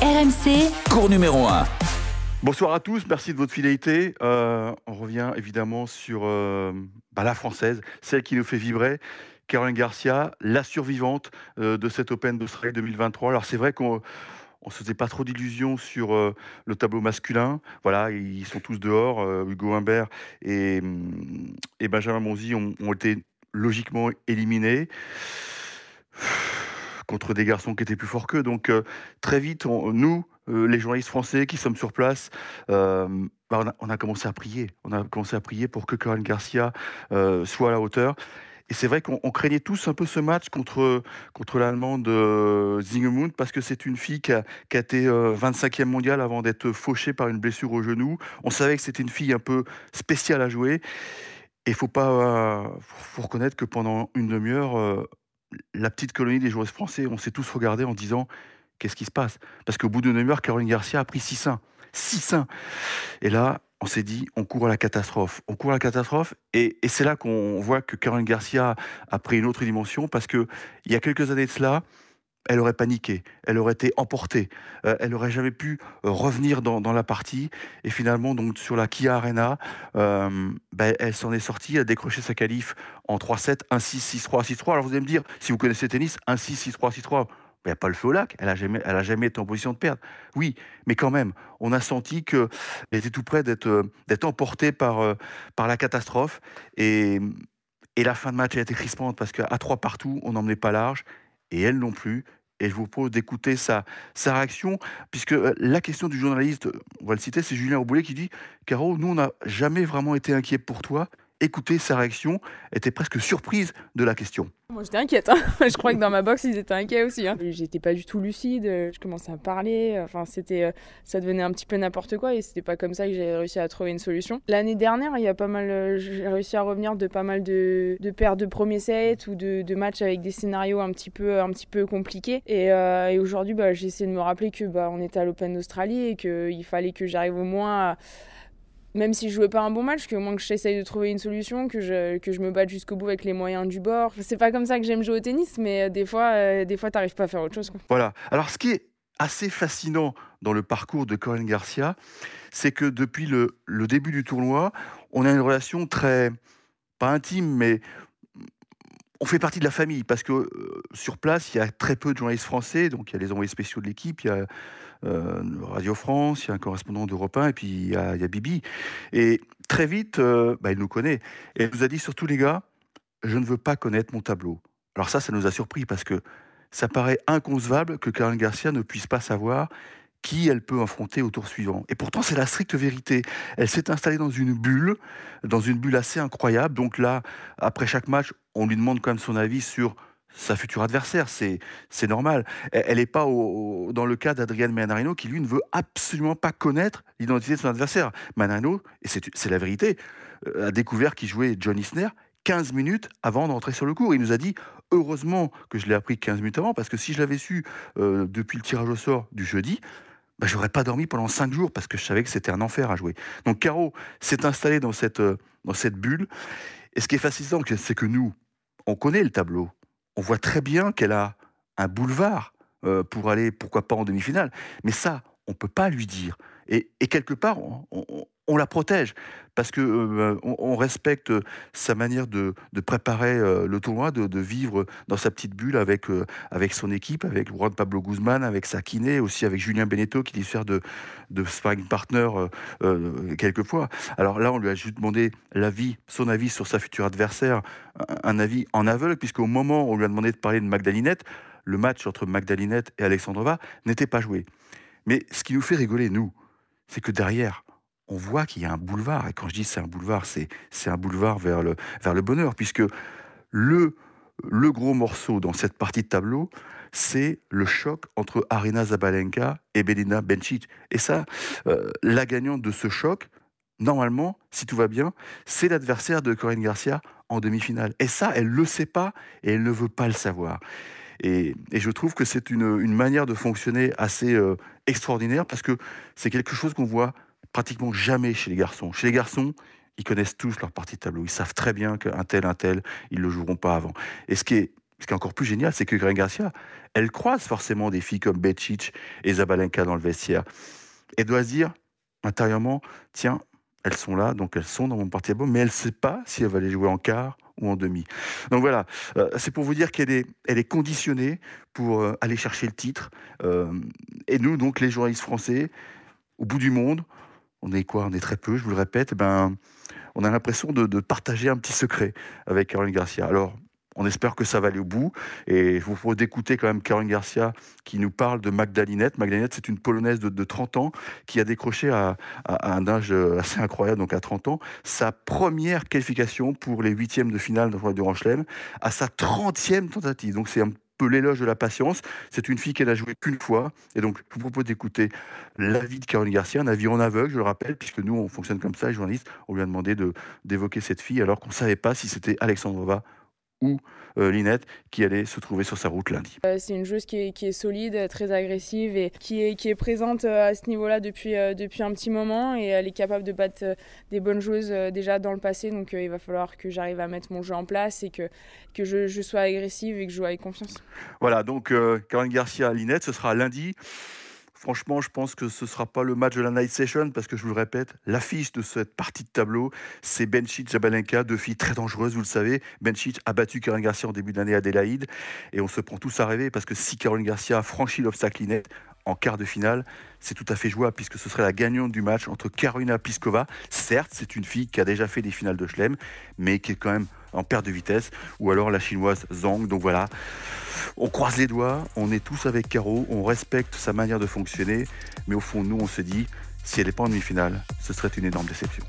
RMC, Cours numéro 1. Bonsoir à tous, merci de votre fidélité. Euh, on revient évidemment sur euh, bah, la française, celle qui nous fait vibrer. Caroline Garcia, la survivante euh, de cet Open d'Australie 2023. Alors c'est vrai qu'on on se faisait pas trop d'illusions sur euh, le tableau masculin. Voilà, ils sont tous dehors. euh, Hugo Humbert et, hum, et Benjamin Monzi ont, ont été logiquement éliminés contre des garçons qui étaient plus forts qu'eux. Donc euh, très vite, nous, euh, les journalistes français qui sommes sur place, euh, bah, on, a, commencé à prier. On a commencé à prier pour que Caroline Garcia soit à la hauteur. Et c'est vrai qu'on on craignait tous un peu ce match contre, contre l'Allemande euh, Zingemund parce que c'est une fille qui a, été euh, 25e mondiale avant d'être fauchée par une blessure au genou. On savait que c'était une fille un peu spéciale à jouer. Et il faut pas, euh, faut reconnaître que pendant une demi-heure, la petite colonie des joueurs français, on s'est tous regardés en disant qu'est-ce qui se passe? Parce qu'au bout d'une demi-heure, Caroline Garcia a pris 6 seins. 6 seins. Et là, on s'est dit, on court à la catastrophe. On court à la catastrophe. Et, et c'est là qu'on voit que Caroline Garcia a pris une autre dimension parce que il y a quelques années de cela, elle aurait paniqué, elle aurait été emportée, euh, elle aurait jamais pu euh, revenir dans, la partie. Et finalement, donc sur la Kia Arena, euh, ben, elle s'en est sortie, a décroché sa qualif en 3-7, 1-6, 6-3, 6-3. Alors vous allez me dire, si vous connaissez le tennis, 1-6, 6-3, 6-3. Il n'y a pas le feu au lac, elle n'a jamais, a jamais été en position de perdre. Oui, mais quand même, on a senti qu'elle était tout près d'être emportée par, la catastrophe. Et, et la fin de match a été crispante parce qu'à trois partout, on n'emmenait pas large, et elle non plus. Et je vous propose d'écouter sa, réaction, puisque euh, la question du journaliste, on va le citer, c'est Julien Auboulet qui dit Caro, nous, on n'a jamais vraiment été inquiets pour toi. Écoutez sa réaction, était presque surprise de la question. Moi j'étais inquiète, hein. je crois que dans ma box ils étaient inquiets aussi. Hein. J'étais pas du tout lucide, euh, je commençais à parler, enfin c'était, euh, ça devenait un petit peu n'importe quoi et c'était pas comme ça que j'ai réussi à trouver une solution. L'année dernière, il y a pas mal, euh, j'ai réussi à revenir de pas mal de, de paires de premiers sets ou de, matchs avec des scénarios un petit peu, un petit peu compliqués. Et, euh, et aujourd'hui, bah, j'ai essayé de me rappeler que bah, on était à l'Open d'Australie et qu'il fallait que j'arrive au moins à même si je jouais pas un bon match, que au moins que j'essaye de trouver une solution, que je, me batte jusqu'au bout avec les moyens du bord. C'est pas comme ça que j'aime jouer au tennis, mais euh, des fois, euh, des t'arrives pas à faire autre chose. Voilà. Alors, ce qui est assez fascinant dans le parcours de Corinne Garcia, c'est que depuis le début du tournoi, on a une relation très, pas intime, mais on fait partie de la famille parce que euh, sur place, il y a très peu de journalistes français, donc il y a les envoyés spéciaux de l'équipe, il y a euh, Radio France, il y a un correspondant d'Europe 1, et puis il y a, il Bibi. Et très vite, euh, bah, il nous connaît. Et elle nous a dit surtout, les gars, je ne veux pas connaître mon tableau. Alors ça, ça nous a surpris parce que ça paraît inconcevable que Caroline Garcia ne puisse pas savoir qui elle peut affronter au tour suivant. Et pourtant, c'est la stricte vérité. Elle s'est installée dans une bulle, dans une bulle assez incroyable. Donc là, après chaque match, on lui demande quand même son avis sur sa future adversaire. C'est, normal. Elle n'est pas dans le cas d'Adrienne Manarino qui, lui, ne veut absolument pas connaître l'identité de son adversaire. Manarino, et c'est, la vérité, euh, a découvert qu'il jouait John Isner 15 minutes avant d'entrer sur le cours. Il nous a dit heureusement que je l'ai appris 15 minutes avant, parce que si je l'avais su euh, depuis le tirage au sort du jeudi, bah, j'aurais pas dormi pendant 5 jours parce que je savais que c'était un enfer à jouer. Donc Caro s'est installée dans cette, euh, dans cette bulle. Et ce qui est fascinant, c'est que nous, on connaît le tableau. On voit très bien qu'elle a un boulevard euh, pour aller, pourquoi pas en demi-finale. Mais ça, on peut pas lui dire. Et, quelque part, on, la protège parce que euh, on, respecte sa manière de, préparer euh, le tournoi, de, vivre dans sa petite bulle avec, euh, avec son équipe, avec Juan Pablo Guzman, avec sa kiné, aussi avec Julien Beneteau qui lui sert de, de sparring partner quelquefois. Alors là, on lui a juste demandé l'avis, son avis sur sa future adversaire, un avis en aveugle, puisqu'au moment où on lui a demandé de parler de Magdalinette, le match entre Magdalinette et Alexandrova n'était pas joué. Mais ce qui nous fait rigoler, nous, c'est que derrière, on voit qu'il y a un boulevard. Et quand je dis c'est un boulevard, c'est, c'est un boulevard vers le, vers le bonheur, puisque le, le gros morceau dans cette partie de tableau, c'est le choc entre Arina Zabalenka et Belina Bencic. Et ça, euh, la gagnante de ce choc, normalement, si tout va bien, c'est l'adversaire de Corinne Garcia en demi-finale. Et ça, elle ne le sait pas et elle ne veut pas le savoir. Et, et je trouve que c'est une, une manière de fonctionner assez euh, extraordinaire parce que c'est quelque chose qu'on voit pratiquement jamais chez les garçons. Chez les garçons, ils connaissent tous leur partie de tableau. Ils savent très bien qu'un tel, un tel, ils le joueront pas avant. Et ce qui est ce qui est encore plus génial, c'est que Karen Garcia, elle croise forcément des filles comme Bečić et Zabalenka dans le vestiaire. Elle doit se dire intérieurement, tiens, elles sont là, donc elles sont dans mon parti à mais elle ne sait pas si elle va les jouer en quart ou en demi. Donc voilà, euh, c'est pour vous dire qu'elle est, conditionnée pour euh, aller chercher le titre. Euh, et nous, donc, les journalistes français, au bout du monde, on est quoi? On est très peu, je vous le répète, eh ben, on a l'impression de, de, partager un petit secret avec Caroline Garcia. Alors, on espère que ça va aller au bout. Et je vous propose d'écouter quand même Caroline Garcia qui nous parle de Magdalinette. Magdalinette, c'est une Polonaise de, 30 ans qui a décroché à, un âge assez incroyable, donc à 30 ans, sa première qualification pour les huitièmes de finale de Grand Chelem à sa 30e tentative. Donc c'est un peu l'éloge de la patience. C'est une fille qu'elle a joué qu'une fois. Et donc, je vous propose d'écouter l'avis de Caroline Garcia, un avis en aveugle, je le rappelle, puisque nous, on fonctionne comme ça, les journalistes. On lui a demandé d'évoquer cette fille alors qu'on ne savait pas si c'était Alexandrova ou euh, Linette qui allait se trouver sur sa route lundi. Euh, c'est une joueuse qui est, solide, très agressive et qui est, qui est présente euh, à ce niveau-là depuis, depuis un petit moment et elle est capable de battre des bonnes joueuses déjà dans le passé. Donc il va falloir que j'arrive à mettre mon jeu en place et que, que je, je sois agressive et que je joue avec confiance. Voilà, donc Caroline Garcia-Linette, ce sera lundi. Franchement, je pense que ce ne sera pas le match de la night session parce que je vous le répète, l'affiche de cette partie de tableau, c'est Benchit Jabalenka, deux filles très dangereuses, vous le savez. Benchit a battu Caroline Garcia en début d'année à Adélaïde et on se prend tous à rêver parce que si Caroline Garcia a franchi l'obstacle en quart de finale, c'est tout à fait jouable puisque ce serait la gagnante du match entre Karolina Pliskova. Certes, c'est une fille qui a déjà fait des finales de Chelem, mais qui est quand même en perte de vitesse, ou alors la chinoise Zhang. Donc voilà, on croise les doigts, on est tous avec Caro, on respecte sa manière de fonctionner, mais au fond, nous, on se dit, si elle n'est pas en demi-finale, ce serait une énorme déception.